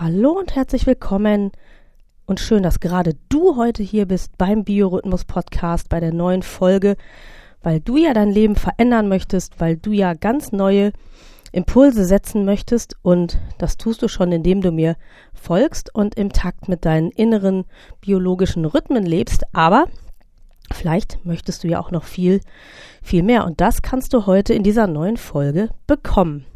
Hallo und herzlich willkommen. Und schön, dass gerade du heute hier bist beim Biorhythmus Podcast bei der neuen Folge, weil du ja dein Leben verändern möchtest, weil du ja ganz neue Impulse setzen möchtest. Und das tust du schon, indem du mir folgst und im Takt mit deinen inneren biologischen Rhythmen lebst, aber vielleicht möchtest du ja auch noch viel, viel mehr. Und das kannst du heute in dieser neuen Folge bekommen.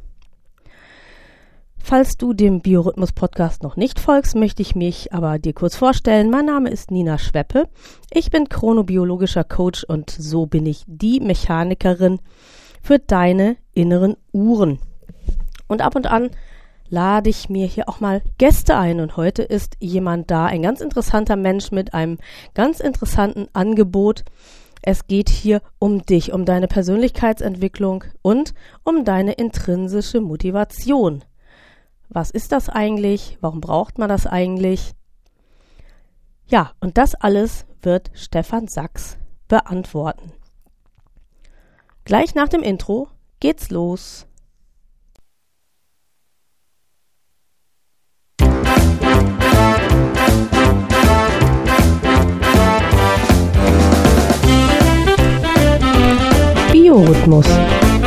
Falls du dem Biorhythmus Podcast noch nicht folgst, möchte ich mich aber dir kurz vorstellen. Mein Name ist Nina Schweppe. Ich bin chronobiologischer Coach und so bin ich die Mechanikerin für deine inneren Uhren. Und ab und an lade ich mir hier auch mal Gäste ein und heute ist jemand da, ein ganz interessanter Mensch mit einem ganz interessanten Angebot. Es geht hier um dich, um deine Persönlichkeitsentwicklung und um deine intrinsische Motivation. Was ist das eigentlich? Warum braucht man das eigentlich? Ja, und das alles wird Stefan Sachs beantworten. Gleich nach dem Intro geht's los. Biorhythmus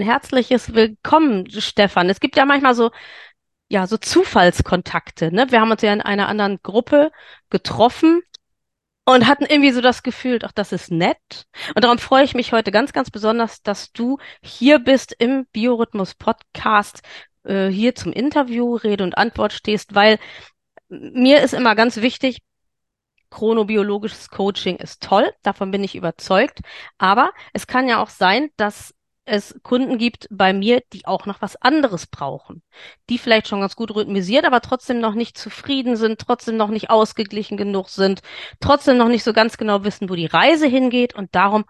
Ein herzliches Willkommen, Stefan. Es gibt ja manchmal so, ja, so Zufallskontakte, ne? Wir haben uns ja in einer anderen Gruppe getroffen und hatten irgendwie so das Gefühl, ach, das ist nett. Und darum freue ich mich heute ganz, ganz besonders, dass du hier bist im Biorhythmus Podcast, äh, hier zum Interview, Rede und Antwort stehst, weil mir ist immer ganz wichtig, chronobiologisches Coaching ist toll, davon bin ich überzeugt. Aber es kann ja auch sein, dass es Kunden gibt bei mir, die auch noch was anderes brauchen, die vielleicht schon ganz gut rhythmisiert, aber trotzdem noch nicht zufrieden sind, trotzdem noch nicht ausgeglichen genug sind, trotzdem noch nicht so ganz genau wissen, wo die Reise hingeht. Und darum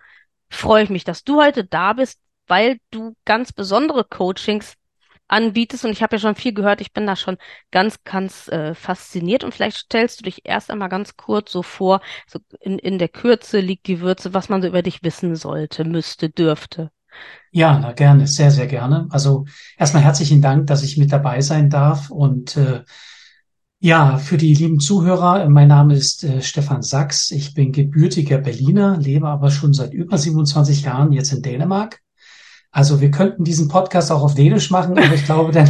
freue ich mich, dass du heute da bist, weil du ganz besondere Coachings anbietest. Und ich habe ja schon viel gehört, ich bin da schon ganz, ganz äh, fasziniert. Und vielleicht stellst du dich erst einmal ganz kurz so vor, so in, in der Kürze liegt die Würze, was man so über dich wissen sollte, müsste, dürfte. Ja, na, gerne, sehr, sehr gerne. Also erstmal herzlichen Dank, dass ich mit dabei sein darf. Und äh, ja, für die lieben Zuhörer, mein Name ist äh, Stefan Sachs. Ich bin gebürtiger Berliner, lebe aber schon seit über 27 Jahren jetzt in Dänemark. Also wir könnten diesen Podcast auch auf Dänisch machen, aber ich glaube, dann,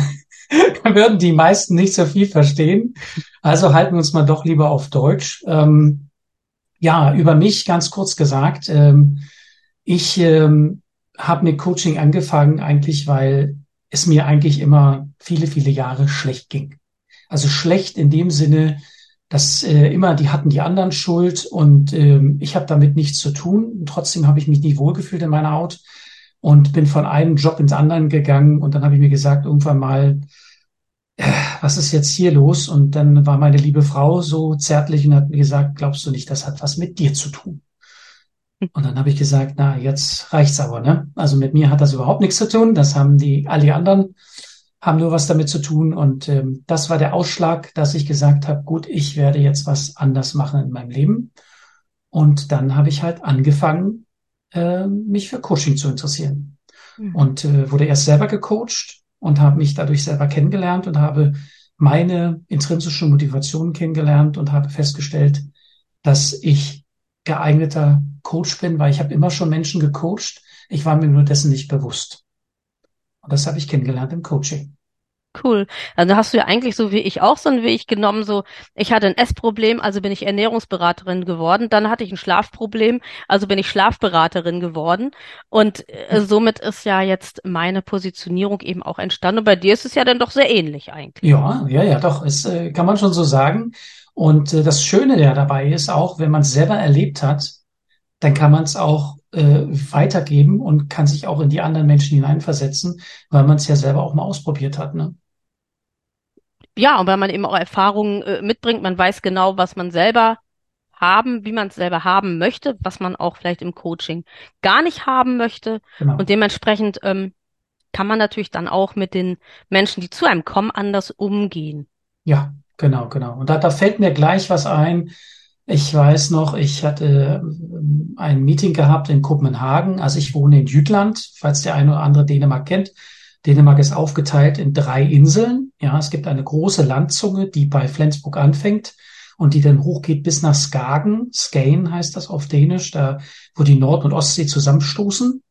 dann würden die meisten nicht so viel verstehen. Also halten wir uns mal doch lieber auf Deutsch. Ähm, ja, über mich ganz kurz gesagt. Ähm, ich ähm, habe mit Coaching angefangen eigentlich, weil es mir eigentlich immer viele, viele Jahre schlecht ging. Also schlecht in dem Sinne, dass äh, immer die hatten die anderen Schuld und ähm, ich habe damit nichts zu tun. Und trotzdem habe ich mich nie wohlgefühlt in meiner Haut und bin von einem Job ins anderen gegangen und dann habe ich mir gesagt irgendwann mal, äh, was ist jetzt hier los? Und dann war meine liebe Frau so zärtlich und hat mir gesagt, glaubst du nicht, das hat was mit dir zu tun? Und dann habe ich gesagt, na, jetzt reicht's aber, ne? Also mit mir hat das überhaupt nichts zu tun. Das haben die, alle anderen haben nur was damit zu tun. Und ähm, das war der Ausschlag, dass ich gesagt habe, gut, ich werde jetzt was anders machen in meinem Leben. Und dann habe ich halt angefangen, äh, mich für Coaching zu interessieren. Mhm. Und äh, wurde erst selber gecoacht und habe mich dadurch selber kennengelernt und habe meine intrinsische Motivation kennengelernt und habe festgestellt, dass ich geeigneter Coach bin, weil ich habe immer schon Menschen gecoacht. Ich war mir nur dessen nicht bewusst. Und das habe ich kennengelernt im Coaching. Cool. Also hast du ja eigentlich so wie ich auch so einen Weg genommen, so ich hatte ein Essproblem, also bin ich Ernährungsberaterin geworden, dann hatte ich ein Schlafproblem, also bin ich Schlafberaterin geworden und äh, somit ist ja jetzt meine Positionierung eben auch entstanden und bei dir ist es ja dann doch sehr ähnlich eigentlich. Ja, ja, ja, doch, es äh, kann man schon so sagen und äh, das Schöne ja dabei ist auch, wenn man es selber erlebt hat, dann kann man es auch äh, weitergeben und kann sich auch in die anderen Menschen hineinversetzen, weil man es ja selber auch mal ausprobiert hat. Ne? Ja, und weil man eben auch Erfahrungen äh, mitbringt, man weiß genau, was man selber haben, wie man es selber haben möchte, was man auch vielleicht im Coaching gar nicht haben möchte. Genau. Und dementsprechend ähm, kann man natürlich dann auch mit den Menschen, die zu einem kommen, anders umgehen. Ja, genau, genau. Und da, da fällt mir gleich was ein. Ich weiß noch, ich hatte ähm, ein Meeting gehabt in Kopenhagen. Also ich wohne in Jütland, falls der eine oder andere Dänemark kennt. Dänemark ist aufgeteilt in drei Inseln. Ja, es gibt eine große Landzunge, die bei Flensburg anfängt und die dann hochgeht bis nach Skagen. Skane heißt das auf Dänisch, da wo die Nord- und Ostsee zusammenstoßen.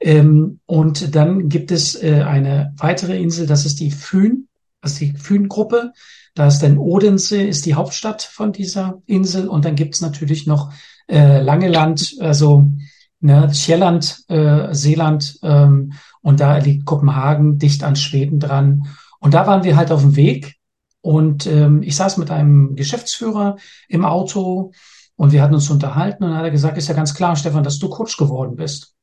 Ähm, und dann gibt es äh, eine weitere Insel, das ist die Fyn, das ist die Fyn-Gruppe. Da ist dann Odense, ist die Hauptstadt von dieser Insel. Und dann gibt's natürlich noch äh, Langeland, also ne, Sjælland, äh, Seeland. Ähm, und da liegt Kopenhagen dicht an Schweden dran. Und da waren wir halt auf dem Weg. Und ähm, ich saß mit einem Geschäftsführer im Auto und wir hatten uns unterhalten und dann hat er gesagt, ist ja ganz klar, Stefan, dass du Coach geworden bist.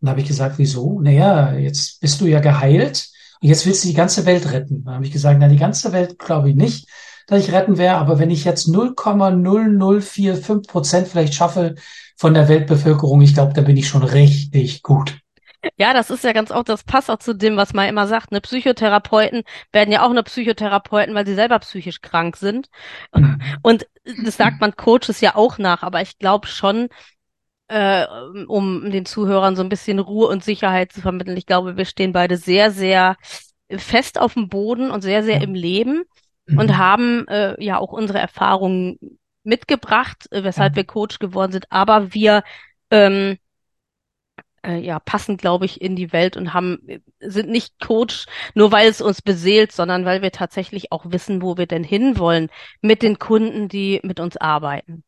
Und da habe ich gesagt, wieso? Naja, jetzt bist du ja geheilt und jetzt willst du die ganze Welt retten. Dann habe ich gesagt, na, die ganze Welt glaube ich nicht, dass ich retten wäre, aber wenn ich jetzt 0,0045 Prozent vielleicht schaffe von der Weltbevölkerung, ich glaube, da bin ich schon richtig gut. Ja, das ist ja ganz auch, das passt auch zu dem, was man immer sagt. Ne? Psychotherapeuten werden ja auch nur Psychotherapeuten, weil sie selber psychisch krank sind. Mhm. Und das sagt man Coaches ja auch nach, aber ich glaube schon, äh, um den Zuhörern so ein bisschen Ruhe und Sicherheit zu vermitteln. Ich glaube, wir stehen beide sehr, sehr fest auf dem Boden und sehr, sehr im Leben mhm. und haben äh, ja auch unsere Erfahrungen mitgebracht, äh, weshalb ja. wir Coach geworden sind. Aber wir ähm, äh, ja passen, glaube ich, in die Welt und haben sind nicht Coach nur weil es uns beseelt, sondern weil wir tatsächlich auch wissen, wo wir denn hinwollen mit den Kunden, die mit uns arbeiten.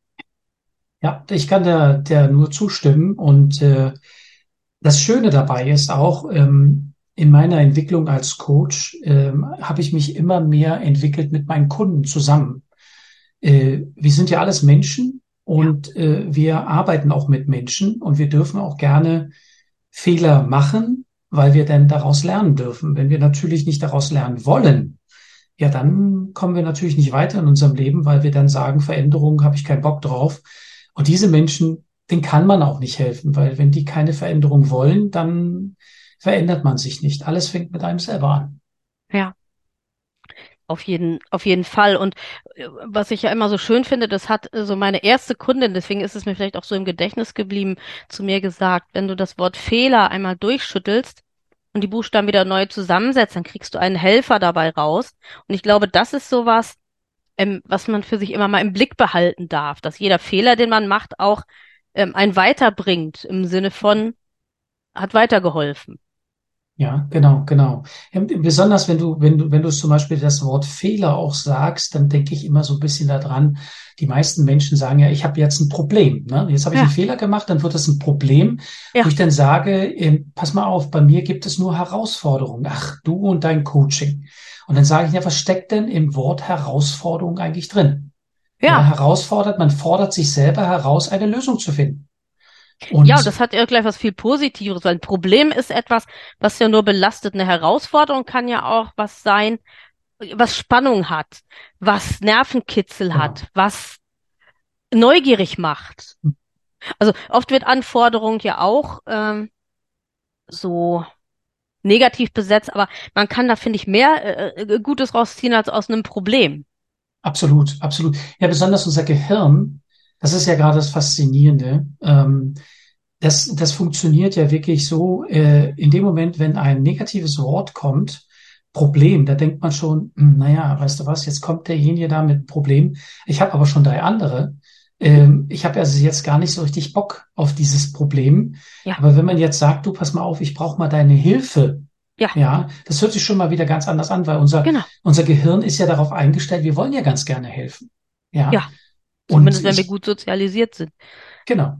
Ja, ich kann der, der nur zustimmen. Und äh, das Schöne dabei ist auch, ähm, in meiner Entwicklung als Coach ähm, habe ich mich immer mehr entwickelt mit meinen Kunden zusammen. Äh, wir sind ja alles Menschen und äh, wir arbeiten auch mit Menschen und wir dürfen auch gerne Fehler machen, weil wir dann daraus lernen dürfen. Wenn wir natürlich nicht daraus lernen wollen, ja, dann kommen wir natürlich nicht weiter in unserem Leben, weil wir dann sagen, Veränderung habe ich keinen Bock drauf. Und diese Menschen, denen kann man auch nicht helfen, weil wenn die keine Veränderung wollen, dann verändert man sich nicht. Alles fängt mit einem selber an. Ja. Auf jeden, auf jeden Fall. Und äh, was ich ja immer so schön finde, das hat äh, so meine erste Kundin, deswegen ist es mir vielleicht auch so im Gedächtnis geblieben, zu mir gesagt, wenn du das Wort Fehler einmal durchschüttelst und die Buchstaben wieder neu zusammensetzt, dann kriegst du einen Helfer dabei raus. Und ich glaube, das ist sowas, ähm, was man für sich immer mal im Blick behalten darf, dass jeder Fehler, den man macht, auch ähm, einen weiterbringt im Sinne von hat weitergeholfen. Ja, genau, genau. Besonders wenn du, wenn du, wenn du zum Beispiel das Wort Fehler auch sagst, dann denke ich immer so ein bisschen daran. Die meisten Menschen sagen ja, ich habe jetzt ein Problem. Ne? Jetzt habe ich ja. einen Fehler gemacht, dann wird das ein Problem, ja. wo ich dann sage, äh, pass mal auf, bei mir gibt es nur Herausforderungen. Ach, du und dein Coaching. Und dann sage ich, ja, was steckt denn im Wort Herausforderung eigentlich drin? Ja. Man herausfordert, man fordert sich selber heraus, eine Lösung zu finden. Und ja, das hat ja gleich was viel Positives. Ein Problem ist etwas, was ja nur belastet. Eine Herausforderung kann ja auch was sein, was Spannung hat, was Nervenkitzel genau. hat, was neugierig macht. Also oft wird Anforderung ja auch ähm, so negativ besetzt, aber man kann da, finde ich, mehr äh, äh, Gutes rausziehen als aus einem Problem. Absolut, absolut. Ja, besonders unser Gehirn das ist ja gerade das Faszinierende. Ähm, das, das funktioniert ja wirklich so, äh, in dem Moment, wenn ein negatives Wort kommt, Problem, da denkt man schon, hm, naja, weißt du was, jetzt kommt derjenige da mit Problem. Ich habe aber schon drei andere. Ähm, ich habe also jetzt gar nicht so richtig Bock auf dieses Problem. Ja. Aber wenn man jetzt sagt, du pass mal auf, ich brauche mal deine Hilfe. Ja. ja, das hört sich schon mal wieder ganz anders an, weil unser, genau. unser Gehirn ist ja darauf eingestellt, wir wollen ja ganz gerne helfen. Ja. ja. Zumindest wenn wir gut sozialisiert sind. Genau.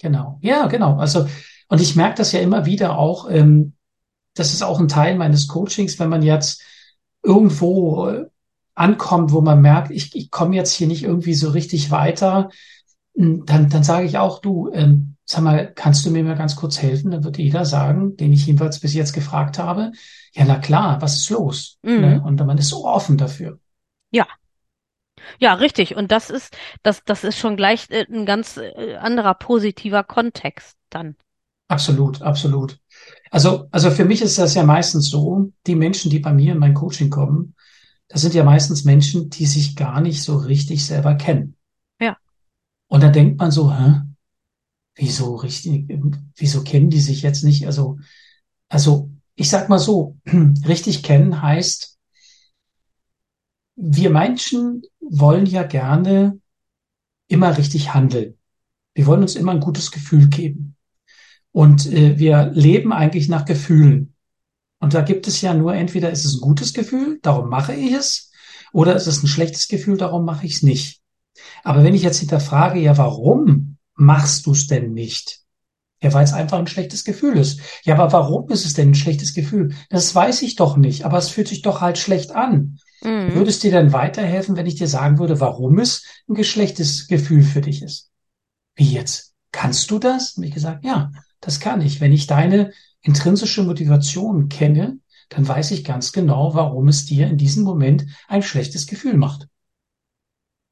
Genau. Ja, genau. Also, und ich merke das ja immer wieder auch, ähm, das ist auch ein Teil meines Coachings, wenn man jetzt irgendwo äh, ankommt, wo man merkt, ich, ich komme jetzt hier nicht irgendwie so richtig weiter. hm, dann, dann sage ich auch, du, ähm, sag mal, kannst du mir mal ganz kurz helfen? Dann wird jeder sagen, den ich jedenfalls bis jetzt gefragt habe, ja, na klar, was ist los? Mhm. Ne? Und man ist so offen dafür. Ja. Ja, richtig. Und das ist, das, das ist schon gleich äh, ein ganz äh, anderer positiver Kontext dann. Absolut, absolut. Also, also für mich ist das ja meistens so, die Menschen, die bei mir in mein Coaching kommen, das sind ja meistens Menschen, die sich gar nicht so richtig selber kennen. Ja. Und da denkt man so, hä? Wieso richtig, wieso kennen die sich jetzt nicht? Also, also, ich sag mal so, richtig kennen heißt, wir Menschen wollen ja gerne immer richtig handeln. Wir wollen uns immer ein gutes Gefühl geben. Und äh, wir leben eigentlich nach Gefühlen. Und da gibt es ja nur entweder ist es ein gutes Gefühl, darum mache ich es, oder ist es ein schlechtes Gefühl, darum mache ich es nicht. Aber wenn ich jetzt hinterfrage, ja, warum machst du es denn nicht? Ja, weil es einfach ein schlechtes Gefühl ist. Ja, aber warum ist es denn ein schlechtes Gefühl? Das weiß ich doch nicht, aber es fühlt sich doch halt schlecht an. Mhm. Würde es dir dann weiterhelfen, wenn ich dir sagen würde, warum es ein geschlechtes Gefühl für dich ist? Wie jetzt? Kannst du das? Und ich gesagt, ja, das kann ich. Wenn ich deine intrinsische Motivation kenne, dann weiß ich ganz genau, warum es dir in diesem Moment ein schlechtes Gefühl macht.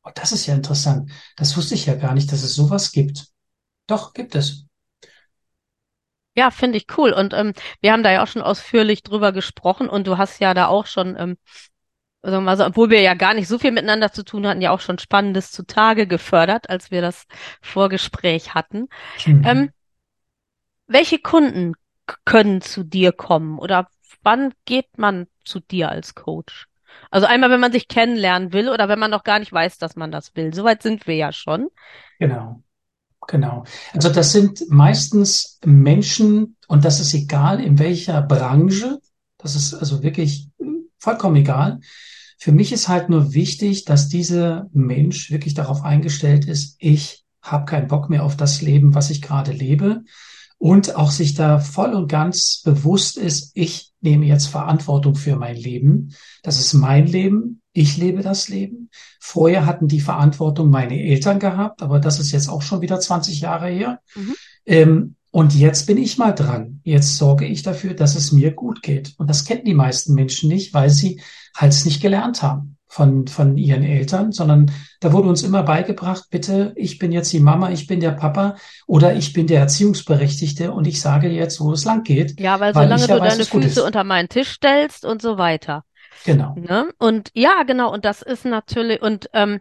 Und das ist ja interessant. Das wusste ich ja gar nicht, dass es sowas gibt. Doch, gibt es. Ja, finde ich cool. Und ähm, wir haben da ja auch schon ausführlich drüber gesprochen und du hast ja da auch schon, ähm, sagen wir mal so, obwohl wir ja gar nicht so viel miteinander zu tun hatten, ja auch schon Spannendes zutage gefördert, als wir das Vorgespräch hatten. Mhm. Ähm, welche Kunden können zu dir kommen oder wann geht man zu dir als Coach? Also einmal, wenn man sich kennenlernen will oder wenn man noch gar nicht weiß, dass man das will. Soweit sind wir ja schon. Genau. Genau. Also das sind meistens Menschen, und das ist egal in welcher Branche, das ist also wirklich vollkommen egal. Für mich ist halt nur wichtig, dass dieser Mensch wirklich darauf eingestellt ist, ich habe keinen Bock mehr auf das Leben, was ich gerade lebe und auch sich da voll und ganz bewusst ist, ich nehme jetzt Verantwortung für mein Leben. Das ist mein Leben. Ich lebe das Leben. Vorher hatten die Verantwortung meine Eltern gehabt, aber das ist jetzt auch schon wieder 20 Jahre her. Mhm. Ähm, und jetzt bin ich mal dran. Jetzt sorge ich dafür, dass es mir gut geht. Und das kennen die meisten Menschen nicht, weil sie halt es nicht gelernt haben von, von ihren Eltern, sondern da wurde uns immer beigebracht, bitte, ich bin jetzt die Mama, ich bin der Papa oder ich bin der Erziehungsberechtigte und ich sage jetzt, wo es lang geht. Ja, weil Weil solange ja du weiß, deine Füße unter meinen Tisch stellst und so weiter. Genau. Ne? Und ja, genau, und das ist natürlich, und ähm,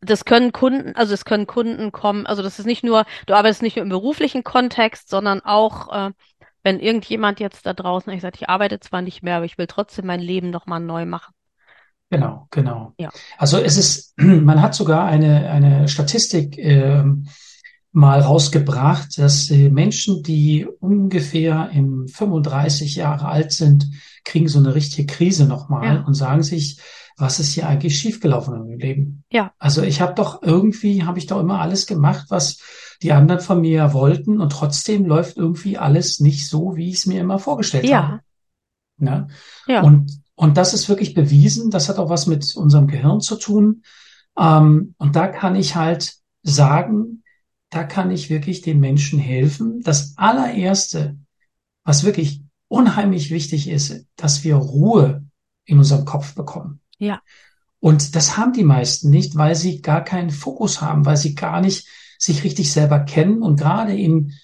das können Kunden, also es können Kunden kommen, also das ist nicht nur, du arbeitest nicht nur im beruflichen Kontext, sondern auch, äh, wenn irgendjemand jetzt da draußen, ich sage, ich arbeite zwar nicht mehr, aber ich will trotzdem mein Leben nochmal neu machen. Genau, genau. Ja. Also es ist, man hat sogar eine, eine Statistik ähm, mal rausgebracht, dass äh, Menschen, die ungefähr im 35 Jahre alt sind, kriegen so eine richtige Krise nochmal Ja. und sagen sich, was ist hier eigentlich schiefgelaufen in meinem Leben? Ja. Also ich habe doch irgendwie, habe ich doch immer alles gemacht, was die anderen von mir wollten und trotzdem läuft irgendwie alles nicht so, wie ich es mir immer vorgestellt Ja. habe. Ne? Ja. Und, und das ist wirklich bewiesen. Das hat auch was mit unserem Gehirn zu tun. Ähm, und da kann ich halt sagen, da kann ich wirklich den Menschen helfen. Das allererste, was wirklich unheimlich wichtig ist, dass wir Ruhe in unserem Kopf bekommen. Ja. Und das haben die meisten nicht, weil sie gar keinen Fokus haben, weil sie gar nicht sich richtig selber kennen und gerade in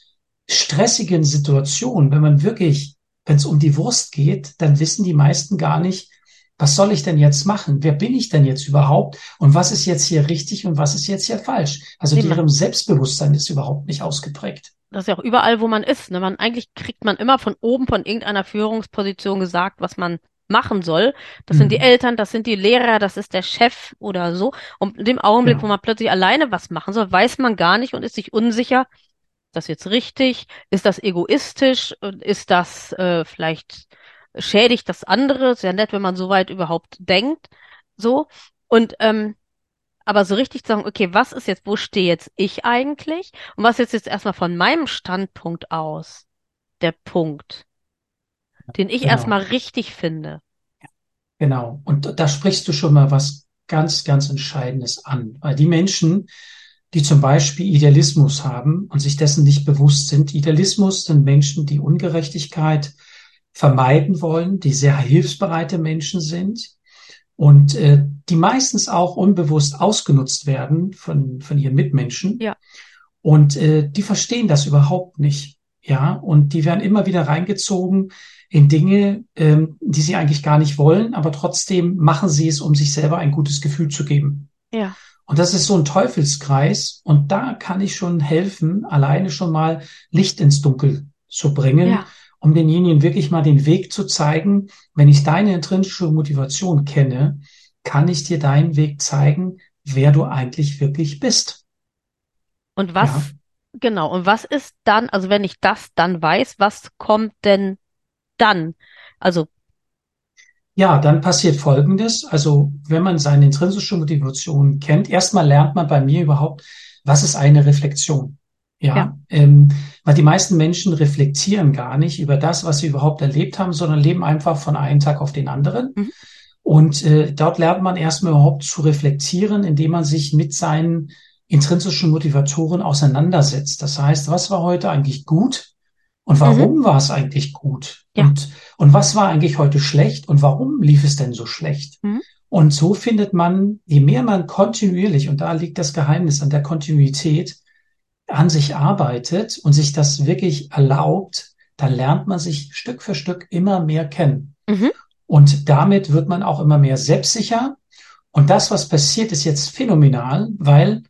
stressigen Situationen, wenn man wirklich, wenn es um die Wurst geht, dann wissen die meisten gar nicht, was soll ich denn jetzt machen? Wer bin ich denn jetzt überhaupt? Und was ist jetzt hier richtig und was ist jetzt hier falsch? Also man- deren Selbstbewusstsein ist überhaupt nicht ausgeprägt. Das ist ja auch überall, wo man ist. Ne? Man, eigentlich kriegt man immer von oben von irgendeiner Führungsposition gesagt, was man machen soll. Das sind die Mhm. Eltern, das sind die Lehrer, das ist der Chef oder so. Und in dem Augenblick, Genau. wo man plötzlich alleine was machen soll, weiß man gar nicht und ist sich unsicher, ist das jetzt richtig? Ist das egoistisch? Ist das äh, vielleicht schädigt das andere? Ist ja nett, wenn man so weit überhaupt denkt. So. Und ähm, aber so richtig zu sagen, okay, was ist jetzt, wo stehe jetzt ich eigentlich? Und was ist jetzt erstmal von meinem Standpunkt aus der Punkt, den ich Genau. erstmal richtig finde? Genau. Und da sprichst du schon mal was ganz, ganz Entscheidendes an. Weil die Menschen, die zum Beispiel Idealismus haben und sich dessen nicht bewusst sind. Idealismus sind Menschen, die Ungerechtigkeit vermeiden wollen, die sehr hilfsbereite Menschen sind und äh, die meistens auch unbewusst ausgenutzt werden von, von ihren Mitmenschen. Ja. Und äh, die verstehen das überhaupt nicht. Ja, und die werden immer wieder reingezogen in Dinge, ähm, die sie eigentlich gar nicht wollen, aber trotzdem machen sie es, um sich selber ein gutes Gefühl zu geben. Ja. Und das ist so ein Teufelskreis. Und da kann ich schon helfen, alleine schon mal Licht ins Dunkel zu bringen, ja. um denjenigen wirklich mal den Weg zu zeigen. Wenn ich deine intrinsische Motivation kenne, kann ich dir deinen Weg zeigen, wer du eigentlich wirklich bist. Und was, ja. genau, und was ist dann, also wenn ich das dann weiß, was kommt denn dann? Also ja, dann passiert Folgendes. Also wenn man seine intrinsische Motivation kennt, erstmal lernt man bei mir überhaupt, was ist eine Reflexion? Ja, ja. Ähm, weil die meisten Menschen reflektieren gar nicht über das, was sie überhaupt erlebt haben, sondern leben einfach von einem Tag auf den anderen. Mhm. Und äh, dort lernt man erstmal überhaupt zu reflektieren, indem man sich mit seinen intrinsischen Motivatoren auseinandersetzt. Das heißt, was war heute eigentlich gut? Und warum mhm. war es eigentlich gut? Ja. Und, und was war eigentlich heute schlecht? Und warum lief es denn so schlecht? Mhm. Und so findet man, je mehr man kontinuierlich, und da liegt das Geheimnis an der Kontinuität, an sich arbeitet und sich das wirklich erlaubt, dann lernt man sich Stück für Stück immer mehr kennen. Mhm. Und damit wird man auch immer mehr selbstsicher. Und das, was passiert, ist jetzt phänomenal, weil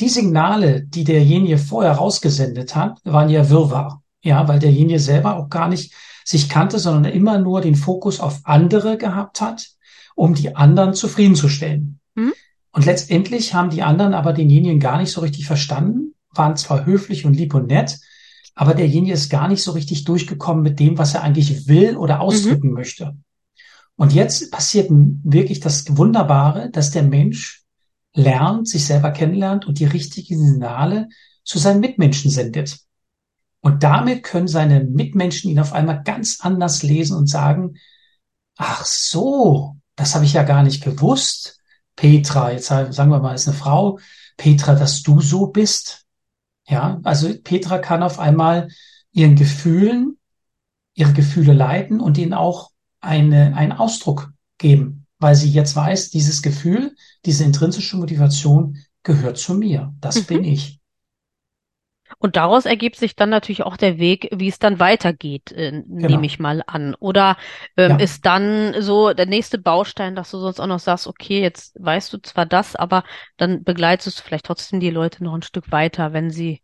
die Signale, die derjenige vorher rausgesendet hat, waren ja Wirrwarr. Ja, weil derjenige selber auch gar nicht sich kannte, sondern immer nur den Fokus auf andere gehabt hat, um die anderen zufriedenzustellen. Mhm. Und letztendlich haben die anderen aber denjenigen gar nicht so richtig verstanden, waren zwar höflich und lieb und nett, aber derjenige ist gar nicht so richtig durchgekommen mit dem, was er eigentlich will oder ausdrücken mhm. möchte. Und jetzt passiert wirklich das Wunderbare, dass der Mensch lernt, sich selber kennenlernt und die richtigen Signale zu seinen Mitmenschen sendet. Und damit können seine Mitmenschen ihn auf einmal ganz anders lesen und sagen, ach so, das habe ich ja gar nicht gewusst. Petra, jetzt sagen wir mal, ist eine Frau, Petra, dass du so bist. Ja, also Petra kann auf einmal ihren Gefühlen, ihre Gefühle leiten und ihnen auch eine, einen Ausdruck geben, weil sie jetzt weiß, dieses Gefühl, diese intrinsische Motivation gehört zu mir. Das mhm. bin ich. Und daraus ergibt sich dann natürlich auch der Weg, wie es dann weitergeht, äh, genau. nehme ich mal an. Oder ähm, ja. ist dann so der nächste Baustein, dass du sonst auch noch sagst, okay, jetzt weißt du zwar das, aber dann begleitest du vielleicht trotzdem die Leute noch ein Stück weiter, wenn sie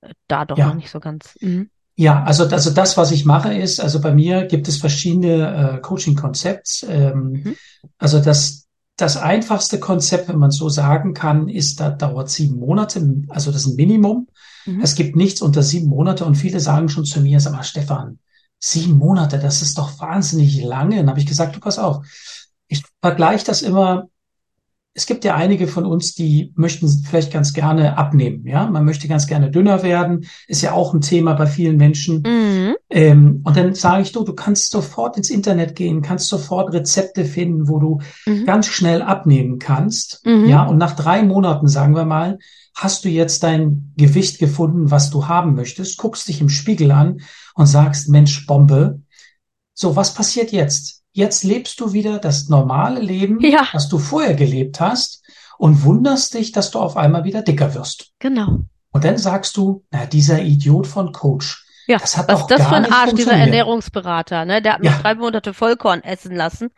äh, da doch ja. noch nicht so ganz. Mhm. Ja, also, also das, was ich mache, ist, also bei mir gibt es verschiedene äh, Coaching-Konzepts. Ähm, mhm. Also das, das einfachste Konzept, wenn man so sagen kann, ist, da dauert sieben Monate, also das ist ein Minimum. Mhm. Es gibt nichts unter sieben Monate und viele sagen schon zu mir, sag mal, Stefan, sieben Monate, das ist doch wahnsinnig lange. Dann habe ich gesagt, du pass auf. Ich vergleiche das immer es gibt ja einige von uns, die möchten vielleicht ganz gerne abnehmen. Ja, man möchte ganz gerne dünner werden. Ist ja auch ein Thema bei vielen Menschen. Mhm. Ähm, und dann sage ich, du, du kannst sofort ins Internet gehen, kannst sofort Rezepte finden, wo du mhm. ganz schnell abnehmen kannst. Mhm. Ja, und nach drei Monaten, sagen wir mal, hast du jetzt dein Gewicht gefunden, was du haben möchtest, guckst dich im Spiegel an und sagst, Mensch, Bombe. So, was passiert jetzt? Jetzt lebst du wieder das normale Leben, ja. was du vorher gelebt hast und wunderst dich, dass du auf einmal wieder dicker wirst. Genau. Und dann sagst du, na, dieser Idiot von Coach. Ja, das hat was doch das gar für ein Arsch, dieser Ernährungsberater, ne? Der hat mich ja. drei Monate Vollkorn essen lassen.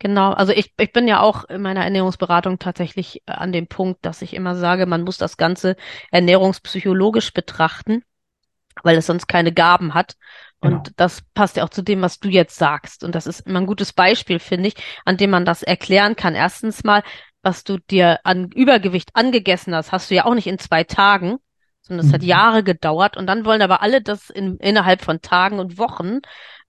Genau, also ich, ich bin ja auch in meiner Ernährungsberatung tatsächlich an dem Punkt, dass ich immer sage, man muss das Ganze ernährungspsychologisch betrachten, weil es sonst keine Gaben hat. Genau. Und das passt ja auch zu dem, was du jetzt sagst. Und das ist immer ein gutes Beispiel, finde ich, an dem man das erklären kann. Erstens mal, was du dir an Übergewicht angegessen hast, hast du ja auch nicht in zwei Tagen, sondern es mhm. hat Jahre gedauert. Und dann wollen aber alle, dass in, innerhalb von Tagen und Wochen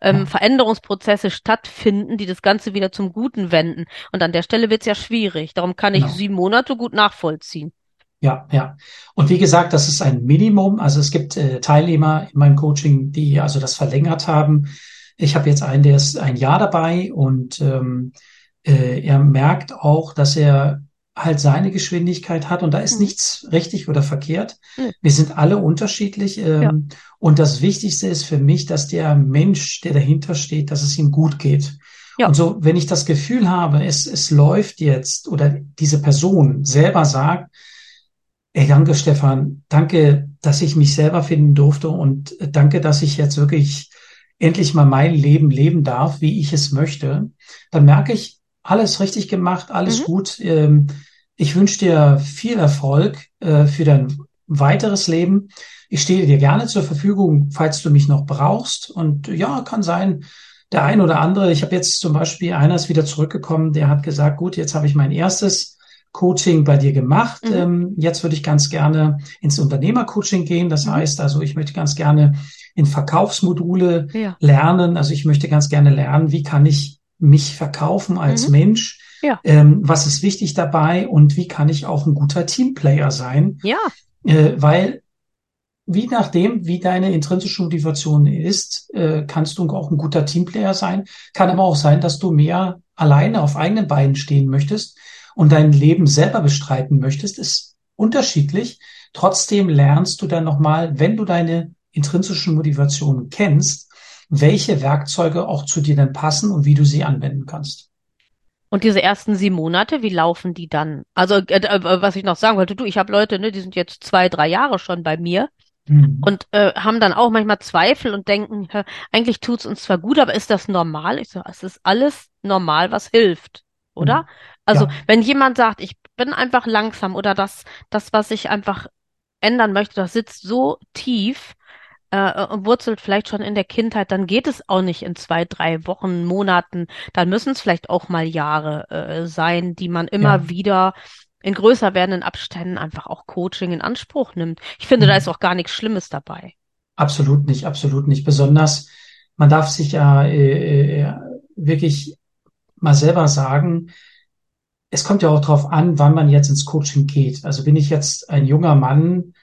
ähm, ja. Veränderungsprozesse stattfinden, die das Ganze wieder zum Guten wenden. Und an der Stelle wird es ja schwierig. Darum kann genau. ich sieben Monate gut nachvollziehen. Ja, ja. Und wie gesagt, das ist ein Minimum. Also es gibt äh, Teilnehmer in meinem Coaching, die also das verlängert haben. Ich habe jetzt einen, der ist ein Jahr dabei und ähm, äh, er merkt auch, dass er halt seine Geschwindigkeit hat und da ist Mhm. nichts richtig oder verkehrt. Mhm. Wir sind alle unterschiedlich ähm, Ja. und das Wichtigste ist für mich, dass der Mensch, der dahinter steht, dass es ihm gut geht. Ja. Und so, wenn ich das Gefühl habe, es, es läuft jetzt oder diese Person selber sagt, ey, danke Stefan, danke, dass ich mich selber finden durfte und danke, dass ich jetzt wirklich endlich mal mein Leben leben darf, wie ich es möchte, dann merke ich, alles richtig gemacht, alles Mhm. gut. Ähm, ich wünsche dir viel Erfolg äh, für dein weiteres Leben. Ich stehe dir gerne zur Verfügung, falls du mich noch brauchst. Und ja, kann sein, der ein oder andere, ich habe jetzt zum Beispiel, einer ist wieder zurückgekommen, der hat gesagt, gut, jetzt habe ich mein erstes Coaching bei dir gemacht. Mhm. Ähm, jetzt würde ich ganz gerne ins Unternehmercoaching gehen. Das Mhm. heißt also, ich möchte ganz gerne in Verkaufsmodule Ja. lernen. Also ich möchte ganz gerne lernen, wie kann ich mich verkaufen als Mhm. Mensch? Ja. Ähm, was ist wichtig dabei und wie kann ich auch ein guter Teamplayer sein? Ja. Äh, weil wie nachdem, wie deine intrinsische Motivation ist, äh, kannst du auch ein guter Teamplayer sein. Kann aber auch sein, dass du mehr alleine auf eigenen Beinen stehen möchtest und dein Leben selber bestreiten möchtest. Ist unterschiedlich. Trotzdem lernst du dann nochmal, wenn du deine intrinsischen Motivationen kennst, welche Werkzeuge auch zu dir dann passen und wie du sie anwenden kannst. Und diese ersten sieben Monate, wie laufen die dann? Also, äh, äh, was ich noch sagen wollte, du, ich habe Leute, ne, die sind jetzt zwei, drei Jahre schon bei mir Mhm. und äh, haben dann auch manchmal Zweifel und denken, hä, eigentlich tut's uns zwar gut, aber ist das normal? Ich so, es ist alles normal, was hilft, oder? Mhm. Also, Ja. wenn jemand sagt, ich bin einfach langsam oder das, das, was ich einfach ändern möchte, das sitzt so tief, äh, und wurzelt vielleicht schon in der Kindheit, dann geht es auch nicht in zwei, drei Wochen, Monaten. Dann müssen es vielleicht auch mal Jahre äh, sein, die man immer Ja. wieder in größer werdenden Abständen einfach auch Coaching in Anspruch nimmt. Ich finde, da Mhm. ist auch gar nichts Schlimmes dabei. Absolut nicht, absolut nicht. Besonders, man darf sich ja äh, äh, wirklich mal selber sagen, es kommt ja auch darauf an, wann man jetzt ins Coaching geht. Also bin ich jetzt ein junger Mann,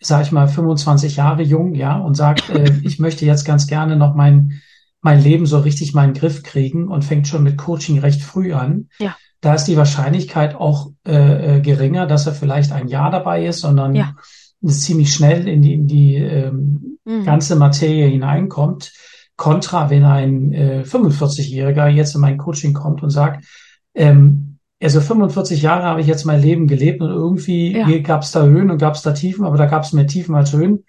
sage ich mal 25 Jahre jung, ja, und sagt, äh, ich möchte jetzt ganz gerne noch mein mein Leben so richtig mal in den Griff kriegen und fängt schon mit Coaching recht früh an. Ja. Da ist die Wahrscheinlichkeit auch äh, äh, geringer, dass er vielleicht ein Jahr dabei ist, sondern Ja. ziemlich schnell in die, in die ähm, Mhm. ganze Materie hineinkommt. Kontra, wenn ein äh, 45-Jähriger jetzt in mein Coaching kommt und sagt, ähm, also 45 Jahre habe ich jetzt mein Leben gelebt und irgendwie Ja. gab es da Höhen und gab es da Tiefen, aber da gab es mehr Tiefen als Höhen.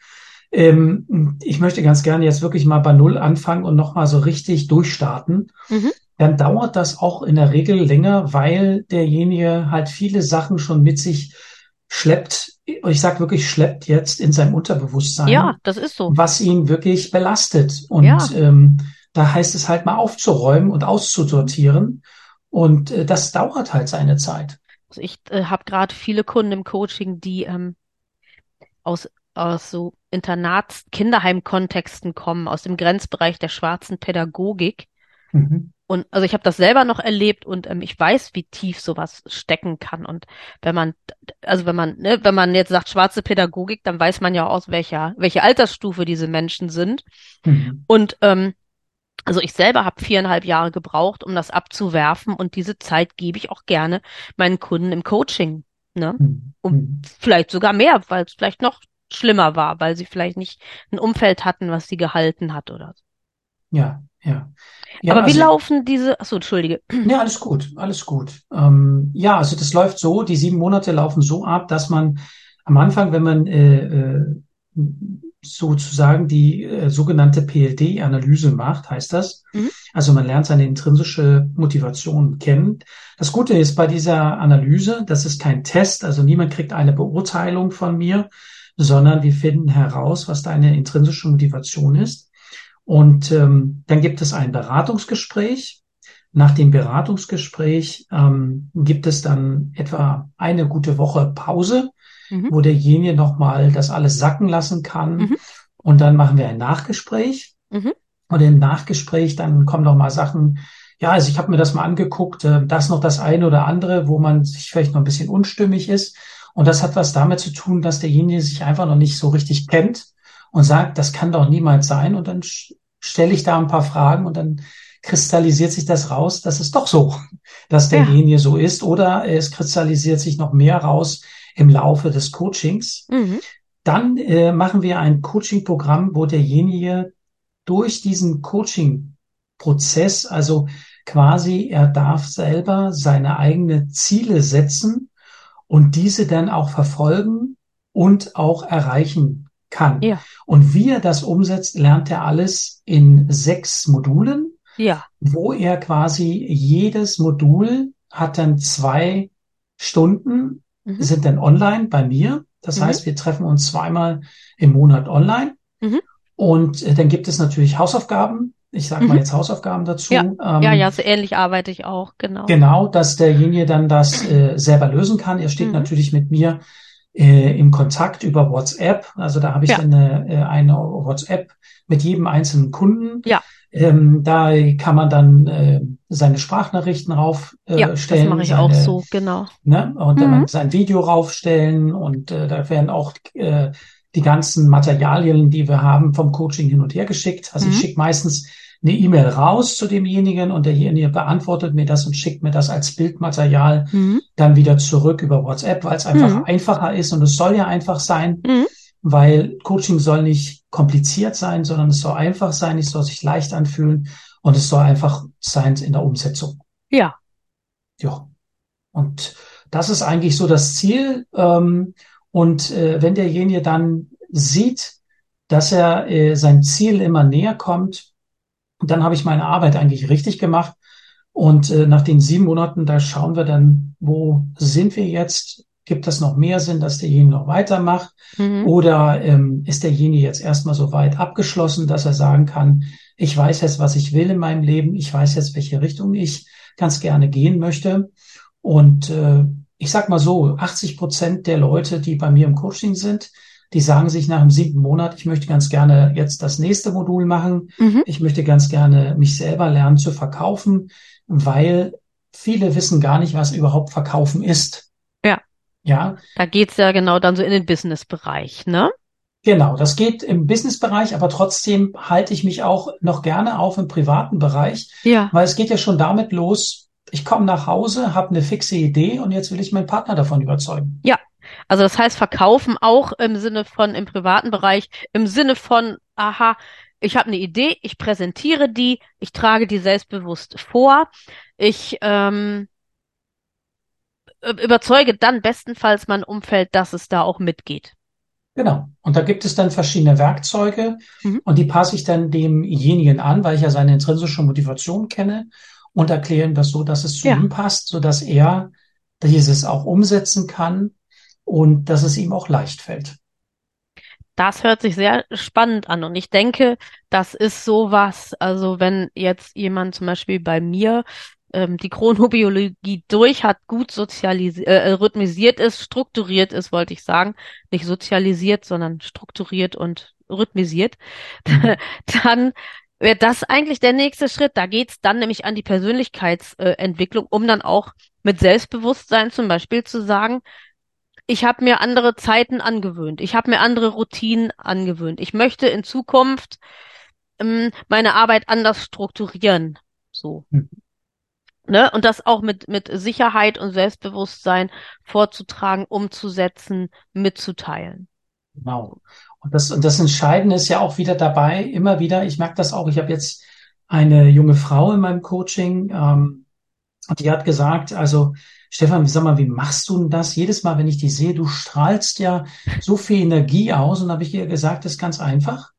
Ähm, ich möchte ganz gerne jetzt wirklich mal bei Null anfangen und nochmal so richtig durchstarten. Mhm. Dann dauert das auch in der Regel länger, weil derjenige halt viele Sachen schon mit sich schleppt. Ich sag wirklich schleppt jetzt in seinem Unterbewusstsein Ja, das ist so. was ihn wirklich belastet. Und Ja. ähm, da heißt es halt mal aufzuräumen und auszusortieren. Und äh, das dauert halt seine Zeit. Also ich äh, habe gerade viele Kunden im Coaching, die ähm, aus, aus so Internats-, Kinderheimkontexten kommen, aus dem Grenzbereich der schwarzen Pädagogik. Mhm. Und also ich habe das selber noch erlebt und ähm, ich weiß, wie tief sowas stecken kann. Und wenn man, also wenn man, ne, wenn man jetzt sagt schwarze Pädagogik, dann weiß man ja aus welcher, welche Altersstufe diese Menschen sind. Mhm. Und ähm, also ich selber habe viereinhalb Jahre gebraucht, um das abzuwerfen und diese Zeit gebe ich auch gerne meinen Kunden im Coaching. Ne? Mhm. Und Mhm. vielleicht sogar mehr, weil es vielleicht noch schlimmer war, weil sie vielleicht nicht ein Umfeld hatten, was sie gehalten hat oder so. Ja, ja. Ja, Aber wie also, laufen diese, achso, entschuldige. ja, alles gut, alles gut. Ähm, ja, also das läuft so, die sieben Monate laufen so ab, dass man am Anfang, wenn man äh, äh, sozusagen die äh, sogenannte PLD-Analyse macht, heißt das. Mhm. Also man lernt seine intrinsische Motivation kennen. Das Gute ist bei dieser Analyse, das ist kein Test, also niemand kriegt eine Beurteilung von mir, sondern wir finden heraus, was deine intrinsische Motivation ist. Und ähm, dann gibt es ein Beratungsgespräch. Nach dem Beratungsgespräch ähm, gibt es dann etwa eine gute Woche Pause, Mhm. wo derjenige nochmal das alles sacken lassen kann. Mhm. Und dann machen wir ein Nachgespräch. Mhm. Und im Nachgespräch dann kommen noch mal Sachen, ja, also ich habe mir das mal angeguckt, äh, das noch das eine oder andere, wo man sich vielleicht noch ein bisschen unstimmig ist. Und das hat was damit zu tun, dass derjenige sich einfach noch nicht so richtig kennt und sagt, das kann doch niemals sein. Und dann stelle ich da ein paar Fragen und dann kristallisiert sich das raus, dass es doch so, dass derjenige ja. so ist oder es kristallisiert sich noch mehr raus im Laufe des Coachings. Mhm. Dann äh, machen wir ein Coaching-Programm, wo derjenige durch diesen Coaching-Prozess, also quasi, er darf selber seine eigenen Ziele setzen und diese dann auch verfolgen und auch erreichen kann. Ja. Und wie er das umsetzt, lernt er alles in sechs Modulen, ja. wo er quasi jedes Modul hat dann zwei Stunden, mhm. sind dann online bei mir. Das mhm. heißt, wir treffen uns zweimal im Monat online. Mhm. Und äh, dann gibt es natürlich Hausaufgaben. Ich sage mal mhm. jetzt Hausaufgaben dazu. Ja. Ähm, ja, ja, so ähnlich arbeite ich auch, genau. Genau, dass derjenige dann das äh, selber lösen kann. Er steht mhm. natürlich mit mir äh, im Kontakt über WhatsApp. Also da habe ich ja. eine, äh, eine WhatsApp mit jedem einzelnen Kunden. Ja. Ähm, da kann man dann äh, seine Sprachnachrichten raufstellen. Äh, ja, das mache ich seine, auch so, genau. Ne, und mhm. sein Video raufstellen und äh, da werden auch äh, die ganzen Materialien, die wir haben, vom Coaching hin und her geschickt. Also mhm. ich schicke meistens eine E-Mail raus zu demjenigen und derjenige beantwortet mir das und schickt mir das als Bildmaterial mhm. dann wieder zurück über WhatsApp, weil es einfach mhm. einfacher ist und es soll ja einfach sein, mhm. weil Coaching soll nicht kompliziert sein, sondern es soll einfach sein, es soll sich leicht anfühlen und es soll einfach sein in der Umsetzung. Ja. Ja. Und das ist eigentlich so das Ziel. Ähm, und äh, wenn derjenige dann sieht, dass er äh, sein Ziel immer näher kommt, dann habe ich meine Arbeit eigentlich richtig gemacht. Und äh, nach den sieben Monaten, da schauen wir dann, wo sind wir jetzt? Gibt es noch mehr Sinn, dass derjenige noch weitermacht? Mhm. Oder ähm, ist derjenige jetzt erstmal so weit abgeschlossen, dass er sagen kann, ich weiß jetzt, was ich will in meinem Leben, ich weiß jetzt, welche Richtung ich ganz gerne gehen möchte. Und äh, ich sag mal so, 80 Prozent der Leute, die bei mir im Coaching sind, die sagen sich nach dem siebten Monat, ich möchte ganz gerne jetzt das nächste Modul machen. Mhm. Ich möchte ganz gerne mich selber lernen zu verkaufen, weil viele wissen gar nicht, was überhaupt Verkaufen ist. Ja. Da geht's ja genau dann so in den Business-Bereich, ne? Genau, das geht im Business-Bereich, aber trotzdem halte ich mich auch noch gerne auf im privaten Bereich, ja. weil es geht ja schon damit los, ich komme nach Hause, habe eine fixe Idee und jetzt will ich meinen Partner davon überzeugen. Ja, also das heißt verkaufen auch im Sinne von im privaten Bereich, im Sinne von, aha, ich habe eine Idee, ich präsentiere die, ich trage die selbstbewusst vor, ich ähm, überzeuge dann bestenfalls mein Umfeld, dass es da auch mitgeht. Genau. Und da gibt es dann verschiedene Werkzeuge mhm. und die passe ich dann demjenigen an, weil ich ja seine intrinsische Motivation kenne und erkläre ihm das so, dass es zu ja. ihm passt, so dass er dieses auch umsetzen kann und dass es ihm auch leicht fällt. Das hört sich sehr spannend an und ich denke, das ist sowas, also wenn jetzt jemand zum Beispiel bei mir ähm, die Chronobiologie durch hat, gut sozialisiert, äh, rhythmisiert ist, strukturiert ist, wollte ich sagen, nicht sozialisiert, sondern strukturiert und rhythmisiert, mhm. dann wäre das eigentlich der nächste Schritt. Da geht's dann nämlich an die Persönlichkeitsentwicklung, um dann auch mit Selbstbewusstsein zum Beispiel zu sagen, ich habe mir andere Zeiten angewöhnt, ich habe mir andere Routinen angewöhnt. Ich möchte in Zukunft ähm, meine Arbeit anders strukturieren. So. Hm. Ne? Und das auch mit, mit Sicherheit und Selbstbewusstsein vorzutragen, umzusetzen, mitzuteilen. Genau. Und das, und das Entscheidende ist ja auch wieder dabei, immer wieder, ich merke das auch, ich habe jetzt eine junge Frau in meinem Coaching, ähm, die hat gesagt, also Stefan, sag mal, wie machst du denn das? Jedes Mal, wenn ich dich sehe, du strahlst ja so viel Energie aus. Und habe ich ihr gesagt, das ist ganz einfach.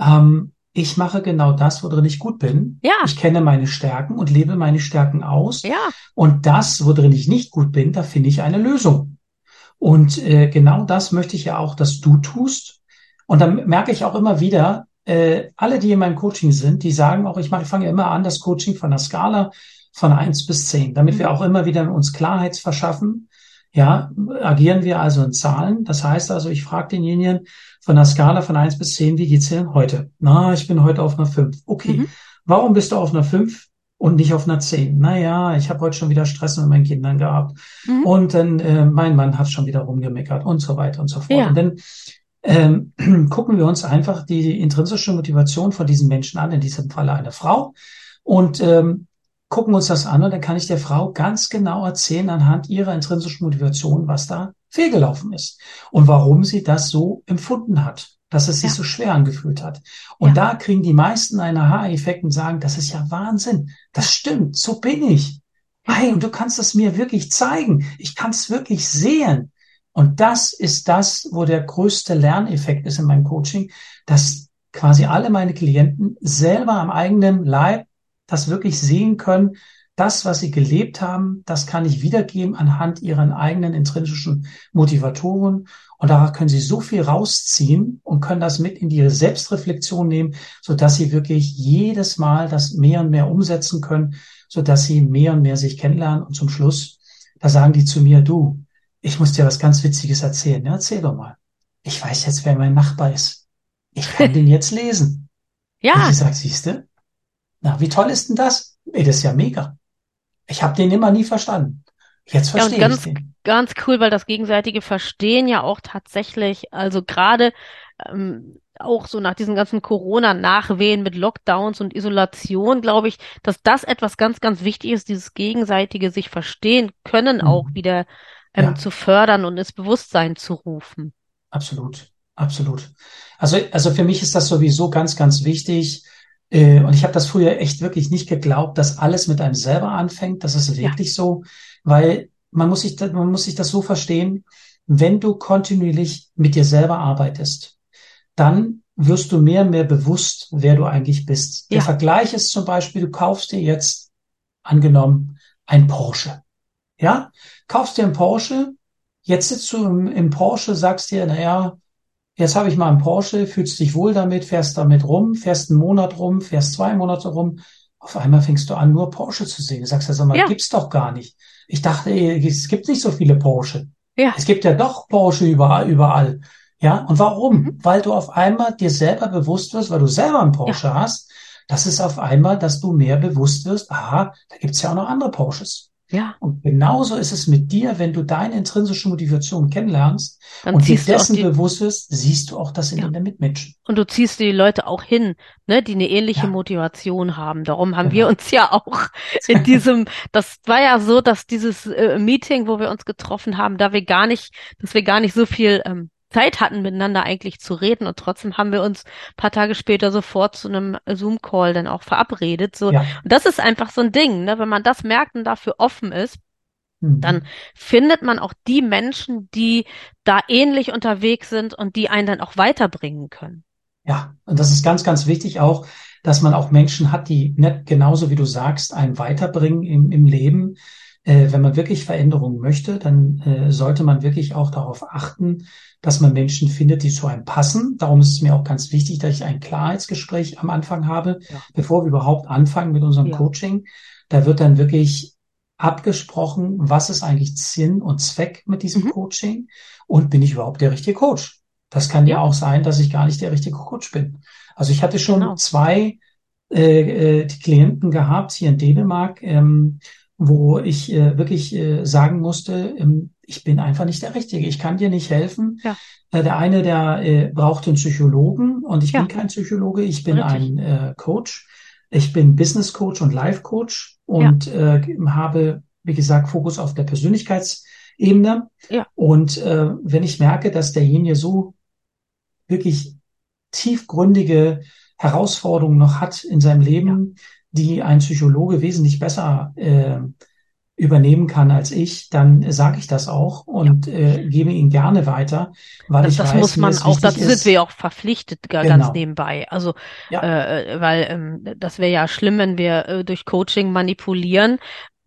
Ähm, ich mache genau das, worin ich gut bin. Ja. Ich kenne meine Stärken und lebe meine Stärken aus. Ja. Und das, worin ich nicht gut bin, da finde ich eine Lösung. Und äh, genau das möchte ich ja auch, dass du tust. Und dann merke ich auch immer wieder, äh, alle, die in meinem Coaching sind, die sagen auch, ich mache, ich fange immer an, das Coaching von der Skala von eins bis zehn, damit wir mhm. auch immer wieder uns Klarheit verschaffen. Ja, agieren wir also in Zahlen. Das heißt also, ich frage denjenigen von der Skala von eins bis zehn, wie geht's denn heute? Na, ich bin heute auf einer fünf. Okay. Mhm. Warum bist du auf einer fünf und nicht auf einer zehn? Naja, ich habe heute schon wieder Stress mit meinen Kindern gehabt. Mhm. Und dann äh, mein Mann hat schon wieder rumgemeckert und so weiter und so fort. Ja. Und dann ähm, gucken wir uns einfach die intrinsische Motivation von diesen Menschen an, in diesem Falle eine Frau und ähm, gucken uns das an und dann kann ich der Frau ganz genau erzählen anhand ihrer intrinsischen Motivation, was da fehlgelaufen ist und warum sie das so empfunden hat, dass es sich ja. so schwer angefühlt hat. Und ja. da kriegen die meisten einen Aha-Effekt und sagen, das ist ja Wahnsinn, das stimmt, so bin ich. Hey, und du kannst es mir wirklich zeigen. Ich kann es wirklich sehen. Und das ist das, wo der größte Lerneffekt ist in meinem Coaching, dass quasi alle meine Klienten selber am eigenen Leib das wirklich sehen können. Das, was sie gelebt haben, das kann ich wiedergeben anhand ihren eigenen intrinsischen Motivatoren. Und daraus können sie so viel rausziehen und können das mit in ihre Selbstreflexion nehmen, so dass sie wirklich jedes Mal das mehr und mehr umsetzen können, so dass sie mehr und mehr sich kennenlernen. Und zum Schluss, da sagen die zu mir, du, ich muss dir was ganz Witziges erzählen. Ja, erzähl doch mal. Ich weiß jetzt, wer mein Nachbar ist. Ich kann den jetzt lesen. Ja. Und ich sag, siehste, na, wie toll ist denn das? Ey, das ist ja mega. Ich habe den immer nie verstanden. Jetzt verstehe ja, und ganz, ich den. Ganz cool, weil das gegenseitige Verstehen ja auch tatsächlich, also gerade ähm, auch so nach diesen ganzen Corona-Nachwehen mit Lockdowns und Isolation, glaube ich, dass das etwas ganz, ganz wichtig ist, dieses gegenseitige sich verstehen können, mhm. auch wieder ähm, ja. zu fördern und ins Bewusstsein zu rufen. Absolut, absolut. Also, also für mich ist das sowieso ganz, ganz wichtig. Äh, und ich habe das früher echt wirklich nicht geglaubt, dass alles mit einem selber anfängt. Das ist wirklich ja. so, weil man muss sich, man muss sich das so verstehen, wenn du kontinuierlich mit dir selber arbeitest, dann wirst du mehr und mehr bewusst, wer du eigentlich bist. Der Vergleich ist zum Beispiel, du kaufst dir jetzt, angenommen, ein Porsche. Ja, kaufst dir einen Porsche, jetzt sitzt du im, im Porsche, sagst dir, naja, jetzt habe ich mal einen Porsche, fühlst dich wohl damit, fährst damit rum, fährst einen Monat rum, fährst zwei Monate rum. Auf einmal fängst du an, nur Porsche zu sehen. Du sagst ja, sag mal, ja. gibt's doch gar nicht. Ich dachte, es gibt nicht so viele Porsche. Ja. Es gibt ja doch Porsche überall, überall. Ja, und warum? Mhm. Weil du auf einmal dir selber bewusst wirst, weil du selber einen Porsche ja. hast, das ist auf einmal, dass du mehr bewusst wirst, aha, da gibt's ja auch noch andere Porsches. Ja. Und genauso ist es mit dir, wenn du deine intrinsische Motivation kennenlernst Dann und dir dessen die, bewusst wirst, siehst du auch das in ja. den Mitmenschen. Und du ziehst die Leute auch hin, ne, die eine ähnliche ja. Motivation haben. Darum haben genau. wir uns ja auch in diesem, das war ja so, dass dieses äh, Meeting, wo wir uns getroffen haben, da wir gar nicht, dass wir gar nicht so viel ähm, Zeit hatten, miteinander eigentlich zu reden. Und trotzdem haben wir uns paar Tage später sofort zu einem Zoom-Call dann auch verabredet. So, ja. und das ist einfach so ein Ding, ne? Wenn man das merkt und dafür offen ist, mhm. dann findet man auch die Menschen, die da ähnlich unterwegs sind und die einen dann auch weiterbringen können. Ja, und das ist ganz, ganz wichtig auch, dass man auch Menschen hat, die nicht genauso wie du sagst, einen weiterbringen im, im Leben. Äh, wenn man wirklich Veränderungen möchte, dann äh, sollte man wirklich auch darauf achten, dass man Menschen findet, die zu einem passen. Darum ist es mir auch ganz wichtig, dass ich ein Klarheitsgespräch am Anfang habe, ja. bevor wir überhaupt anfangen mit unserem ja. Coaching. Da wird dann wirklich abgesprochen, was ist eigentlich Sinn und Zweck mit diesem mhm. Coaching und bin ich überhaupt der richtige Coach? Das kann ja. auch sein, dass ich gar nicht der richtige Coach bin. Also ich hatte schon genau. zwei äh, äh, die Klienten gehabt hier in Dänemark, ähm, wo ich äh, wirklich äh, sagen musste, ähm, ich bin einfach nicht der Richtige. Ich kann dir nicht helfen. Ja. Äh, der eine, der äh, braucht einen Psychologen und ich ja. bin kein Psychologe, ich bin Richtig. ein äh, Coach. Ich bin Business Coach und Life Coach und ja. äh, habe, wie gesagt, Fokus auf der Persönlichkeitsebene. Ja. Und äh, wenn ich merke, dass derjenige so wirklich tiefgründige Herausforderungen noch hat in seinem Leben, die ein Psychologe wesentlich besser äh, übernehmen kann als ich, dann sage ich das auch und äh, gebe ihn gerne weiter, weil das, ich das weiß, muss man auch, das sind wir auch verpflichtet genau. ganz nebenbei. Also ja. äh, weil ähm, das wäre ja schlimm, wenn wir äh, durch Coaching manipulieren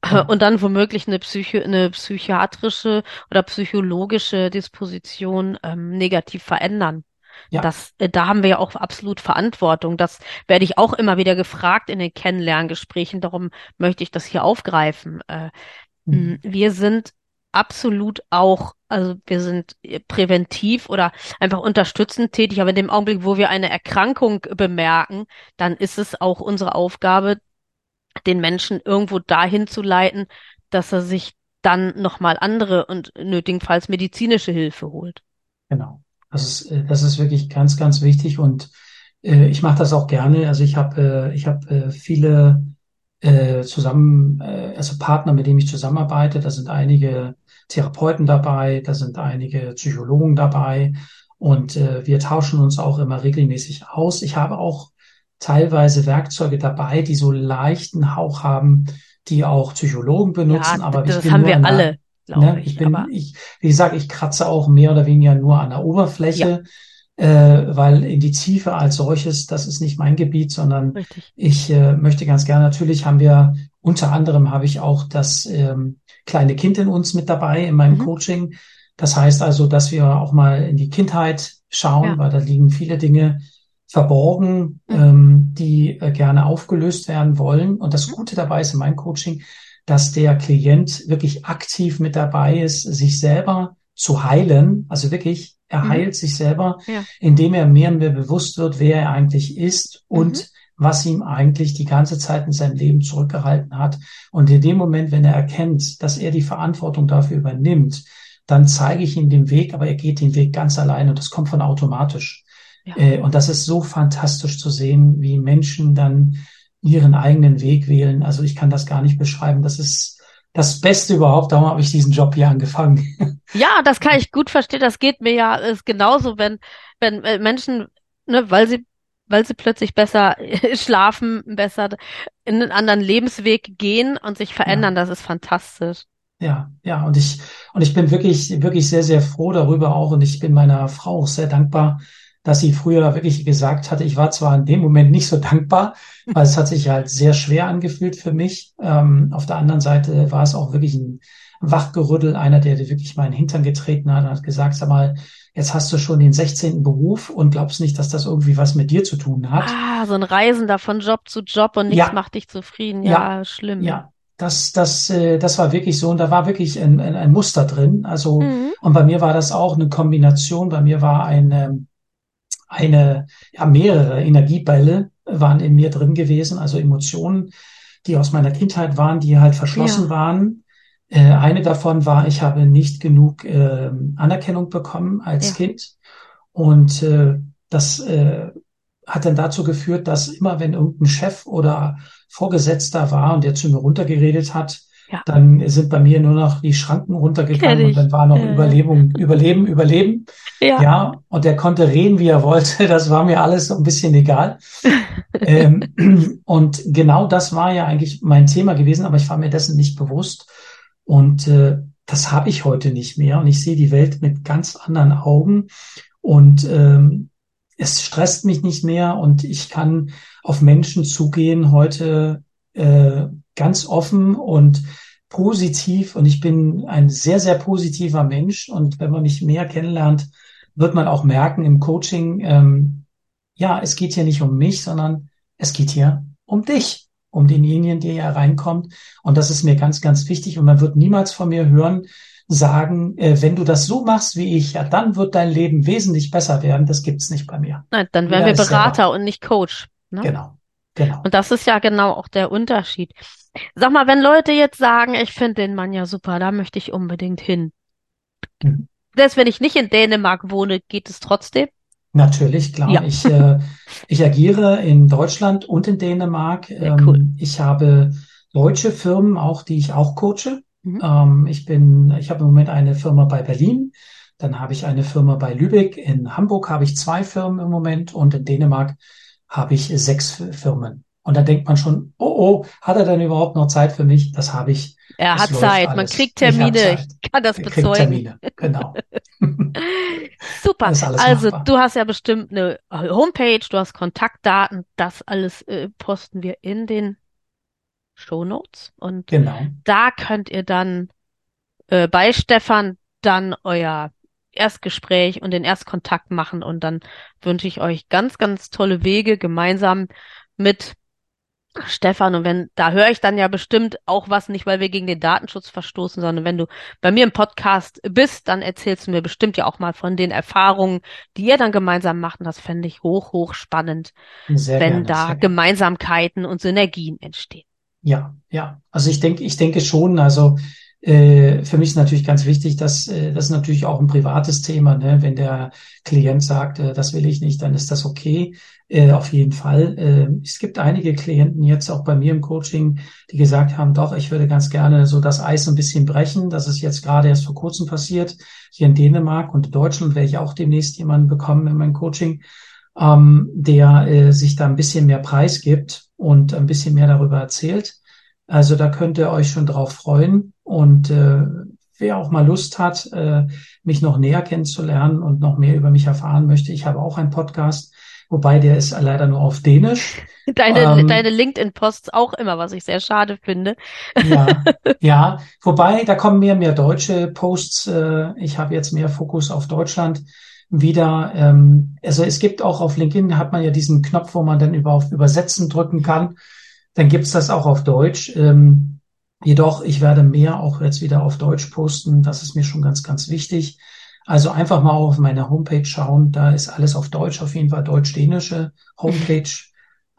ja. und dann womöglich eine, Psycho eine psychiatrische oder psychologische Disposition ähm, negativ verändern. Ja. Das, äh, da haben wir ja auch absolut Verantwortung. Das werde ich auch immer wieder gefragt in den Kennenlerngesprächen. Darum möchte ich das hier aufgreifen. Äh, mhm. Wir sind absolut auch, also wir sind präventiv oder einfach unterstützend tätig, aber in dem Augenblick, wo wir eine Erkrankung bemerken, dann ist es auch unsere Aufgabe, den Menschen irgendwo dahin zu leiten, dass er sich dann nochmal andere und nötigenfalls medizinische Hilfe holt. Genau. Das ist, äh, das ist wirklich ganz, ganz wichtig und äh, ich mache das auch gerne. Also ich habe äh, ich habe äh, viele äh, zusammen, äh, also Partner, mit dem ich zusammenarbeite. Da sind einige Therapeuten dabei, da sind einige Psychologen dabei und äh, wir tauschen uns auch immer regelmäßig aus. Ich habe auch teilweise Werkzeuge dabei, die so leichten Hauch haben, die auch Psychologen benutzen. Ja, aber das haben wir alle, glaube ne, ich. ich bin, Aber ich, wie gesagt, ich kratze auch mehr oder weniger nur an der ja, Oberfläche, äh, weil in die Tiefe als solches, das ist nicht mein Gebiet, sondern richtig. ich äh, möchte ganz gerne, natürlich haben wir, unter anderem habe ich auch das ähm, kleine Kind in uns mit dabei in meinem Mhm. Coaching. Das heißt also, dass wir auch mal in die Kindheit schauen, Ja. weil da liegen viele Dinge verborgen, Mhm. ähm, die äh, gerne aufgelöst werden wollen. Und das Mhm. Gute dabei ist in meinem Coaching, dass der Klient wirklich aktiv mit dabei ist, sich selber zu heilen. Also wirklich, er Mhm. heilt sich selber, Ja. indem er mehr und mehr bewusst wird, wer er eigentlich ist Mhm. und was ihm eigentlich die ganze Zeit in seinem Leben zurückgehalten hat. Und in dem Moment, wenn er erkennt, dass er die Verantwortung dafür übernimmt, dann zeige ich ihm den Weg, aber er geht den Weg ganz allein und das kommt von automatisch. Ja. Äh, Und das ist so fantastisch zu sehen, wie Menschen dann ihren eigenen Weg wählen. Also ich kann das gar nicht beschreiben. Das ist das Beste überhaupt. Darum habe ich diesen Job hier angefangen. Ja, das kann ich gut verstehen. Das geht mir ja ist genauso, wenn wenn äh, Menschen, ne, weil sie weil sie plötzlich besser schlafen, besser in einen anderen Lebensweg gehen und sich Ja. verändern. Das ist fantastisch. Ja, ja, und ich, und ich bin wirklich, wirklich sehr, sehr froh darüber auch. Und ich bin meiner Frau auch sehr dankbar, dass sie früher wirklich gesagt hatte, ich war zwar in dem Moment nicht so dankbar, weil es hat sich halt sehr schwer angefühlt für mich. Ähm, auf der anderen Seite war es auch wirklich ein Wachgerüttel, einer, der dir wirklich meinen Hintern getreten hat und hat gesagt, sag mal, jetzt hast du schon den 16. Beruf und glaubst nicht, dass das irgendwie was mit dir zu tun hat. Ah, so ein Reisender von Job zu Job und nichts Ja, macht dich zufrieden. ja, Ja, schlimm. ja. Das, das, äh, das war wirklich so und da war wirklich ein, ein, ein Muster drin. Also, Mhm. und bei mir war das auch eine Kombination. Bei mir war eine, eine, ja, mehrere Energiebälle waren in mir drin gewesen, also Emotionen, die aus meiner Kindheit waren, die halt verschlossen Ja, waren. Äh, eine davon war, ich habe nicht genug äh, Anerkennung bekommen als ja, Kind. Und äh, das äh, hat dann dazu geführt, dass immer wenn irgendein Chef oder Vorgesetzter war und der zu mir runtergeredet hat, ja. dann sind bei mir nur noch die Schranken runtergegangen und dann war noch ja. Überlebung, Überleben, Überleben. Ja. Ja, und der konnte reden, wie er wollte. Das war mir alles so ein bisschen egal. Ähm, und genau das war ja eigentlich mein Thema gewesen, aber ich war mir dessen nicht bewusst. Und äh, das habe ich heute nicht mehr. Und ich sehe die Welt mit ganz anderen Augen. Und ähm, es stresst mich nicht mehr und ich kann auf Menschen zugehen heute äh, ganz offen und positiv. Und ich bin ein sehr, sehr positiver Mensch. Und wenn man mich mehr kennenlernt, wird man auch merken im Coaching, ähm, ja, es geht hier nicht um mich, sondern es geht hier um dich, um denjenigen, der hier reinkommt. Und das ist mir ganz, ganz wichtig. Und man wird niemals von mir hören, sagen, äh, wenn du das so machst wie ich, ja, dann wird dein Leben wesentlich besser werden. Das gibt's nicht bei mir. Nein, dann wären wir ist selber. Berater und nicht Coach. Ne? Genau, genau. Und das ist ja genau auch der Unterschied. Sag mal, wenn Leute jetzt sagen, ich finde den Mann ja super, da möchte ich unbedingt hin. Mhm. Selbst wenn ich nicht in Dänemark wohne, geht es trotzdem? Natürlich, klar. Ja. Ich, äh, ich agiere in Deutschland und in Dänemark. Sehr cool. Ähm, ich habe deutsche Firmen auch, die ich auch coache. Mhm. Ähm, ich bin, ich habe im Moment eine Firma bei Berlin. Dann habe ich eine Firma bei Lübeck. In Hamburg habe ich zwei Firmen im Moment und in Dänemark habe ich sechs Firmen. Und da denkt man schon, oh, oh, hat er denn überhaupt noch Zeit für mich? Das habe ich. Er Es hat Zeit, man alles. kriegt Ich habe Termine, Zeit. ich kann das Ich bezeugen. Termine. Genau. Super. Also, machbar. du hast ja bestimmt eine Homepage, du hast Kontaktdaten, das alles äh, posten wir in den Shownotes und Genau. da könnt ihr dann äh, bei Stefan dann euer Erstgespräch und den Erstkontakt machen und dann wünsche ich euch ganz, ganz tolle Wege gemeinsam mit Stefan. Und wenn, da höre ich dann ja bestimmt auch was, nicht weil wir gegen den Datenschutz verstoßen, sondern wenn du bei mir im Podcast bist, dann erzählst du mir bestimmt ja auch mal von den Erfahrungen, die ihr dann gemeinsam macht. Und das fände ich hoch, hoch spannend, Sehr wenn gerne, da. Gemeinsamkeiten und Synergien entstehen. Ja, ja. Also ich denke, ich denke schon, also für mich ist natürlich ganz wichtig, dass äh, das ist natürlich auch ein privates Thema. Ne? Wenn der Klient sagt, äh, das will ich nicht, dann ist das okay. Äh, auf jeden Fall. Äh, es gibt einige Klienten jetzt auch bei mir im Coaching, die gesagt haben, doch, ich würde ganz gerne so das Eis ein bisschen brechen. Das ist jetzt gerade erst vor kurzem passiert. Hier in Dänemark und Deutschland werde ich auch demnächst jemanden bekommen in meinem Coaching, ähm, der äh, sich da ein bisschen mehr Preis gibt und ein bisschen mehr darüber erzählt. Also da könnt ihr euch schon drauf freuen. Und äh, wer auch mal Lust hat, äh, mich noch näher kennenzulernen und noch mehr über mich erfahren möchte, ich habe auch einen Podcast, wobei der ist leider nur auf Dänisch. Deine, ähm, deine LinkedIn-Posts auch immer, was ich sehr schade finde. Ja, ja. Wobei, da kommen mehr mehr deutsche Posts. Äh, ich habe jetzt mehr Fokus auf Deutschland wieder. Ähm, also es gibt auch auf LinkedIn hat man ja diesen Knopf, wo man dann über auf Übersetzen drücken kann. Dann gibt's das auch auf Deutsch. Ähm, jedoch, ich werde mehr auch jetzt wieder auf Deutsch posten. Das ist mir schon ganz, ganz wichtig. Also einfach mal auf meine Homepage schauen. Da ist alles auf Deutsch, auf jeden Fall deutsch-dänische Homepage.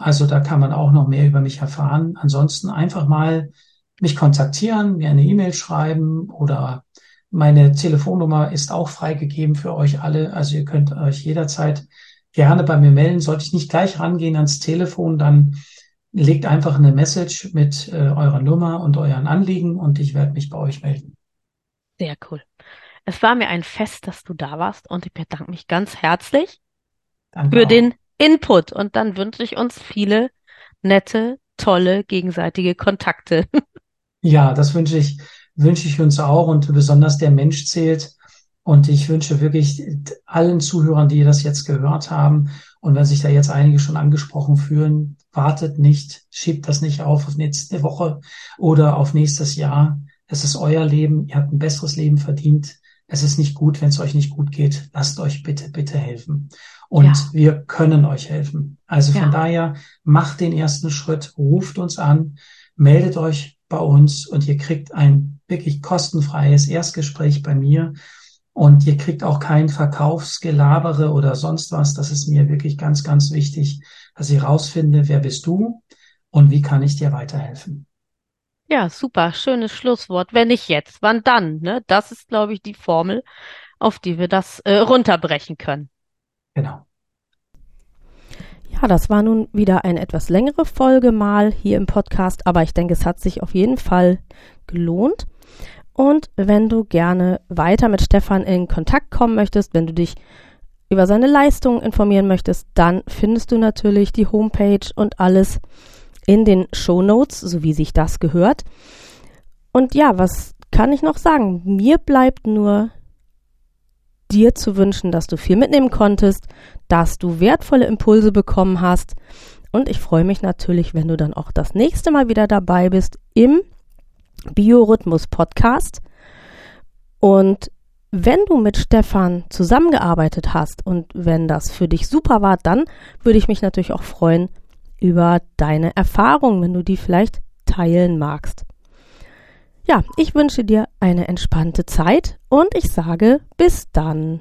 Also da kann man auch noch mehr über mich erfahren. Ansonsten einfach mal mich kontaktieren, mir eine E-Mail schreiben oder meine Telefonnummer ist auch freigegeben für euch alle. Also ihr könnt euch jederzeit gerne bei mir melden. Sollte ich nicht gleich rangehen ans Telefon, dann legt einfach eine Message mit äh, eurer Nummer und euren Anliegen und ich werde mich bei euch melden. Sehr cool. Es war mir ein Fest, dass du da warst und ich bedanke mich ganz herzlich Danke für auch. den Input und dann wünsche ich uns viele nette, tolle, gegenseitige Kontakte. Ja, das wünsche ich, wünsche ich uns auch und besonders der Mensch zählt. Und ich wünsche wirklich allen Zuhörern, die das jetzt gehört haben und wenn sich da jetzt einige schon angesprochen fühlen, wartet nicht, schiebt das nicht auf auf nächste Woche oder auf nächstes Jahr. Es ist euer Leben, ihr habt ein besseres Leben verdient. Es ist nicht gut, wenn es euch nicht gut geht. Lasst euch bitte, bitte helfen. Und ja. wir können euch helfen. Also von ja. daher macht den ersten Schritt, ruft uns an, meldet euch bei uns und ihr kriegt ein wirklich kostenfreies Erstgespräch bei mir und ihr kriegt auch kein Verkaufsgelabere oder sonst was. Das ist mir wirklich ganz, ganz wichtig, dass ich rausfinde, wer bist du und wie kann ich dir weiterhelfen. Ja, super, schönes Schlusswort. Wenn nicht jetzt, wann dann? Ne? Das ist, glaube ich, die Formel, auf die wir das äh, runterbrechen können. Genau. Ja, das war nun wieder eine etwas längere Folge mal hier im Podcast, aber ich denke, es hat sich auf jeden Fall gelohnt. Und wenn du gerne weiter mit Stefan in Kontakt kommen möchtest, wenn du dich über seine Leistungen informieren möchtest, dann findest du natürlich die Homepage und alles in den Show Notes, so wie sich das gehört. Und ja, was kann ich noch sagen? Mir bleibt nur dir zu wünschen, dass du viel mitnehmen konntest, dass du wertvolle Impulse bekommen hast. Und ich freue mich natürlich, wenn du dann auch das nächste Mal wieder dabei bist im Biorhythmus Podcast. Und wenn du mit Stefan zusammengearbeitet hast und wenn das für dich super war, dann würde ich mich natürlich auch freuen über deine Erfahrungen, wenn du die vielleicht teilen magst. Ja, ich wünsche dir eine entspannte Zeit und ich sage bis dann.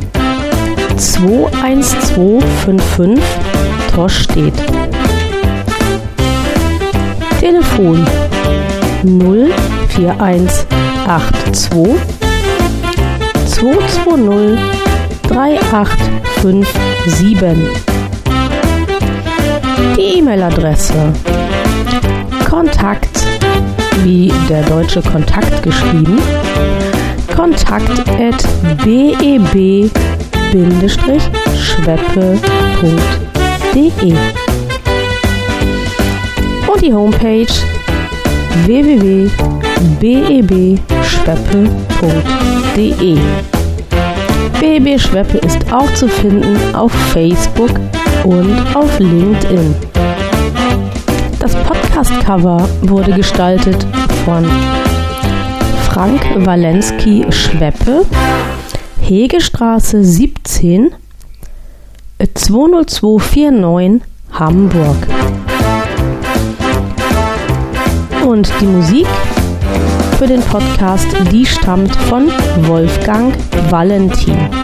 21255 Torstedt. Telefon 04182 220 3857. Die E-Mail-Adresse Kontakt wie der deutsche Kontakt geschrieben kontakt at beb schweppe.de und die Homepage www.bebschweppe.de. BB Schweppe ist auch zu finden auf Facebook und auf LinkedIn. Das Podcast-Cover wurde gestaltet von Frank Walensky Schweppe, Hegestraße 17, 20249 Hamburg. Und die Musik für den Podcast, die stammt von Wolfgang Valentin.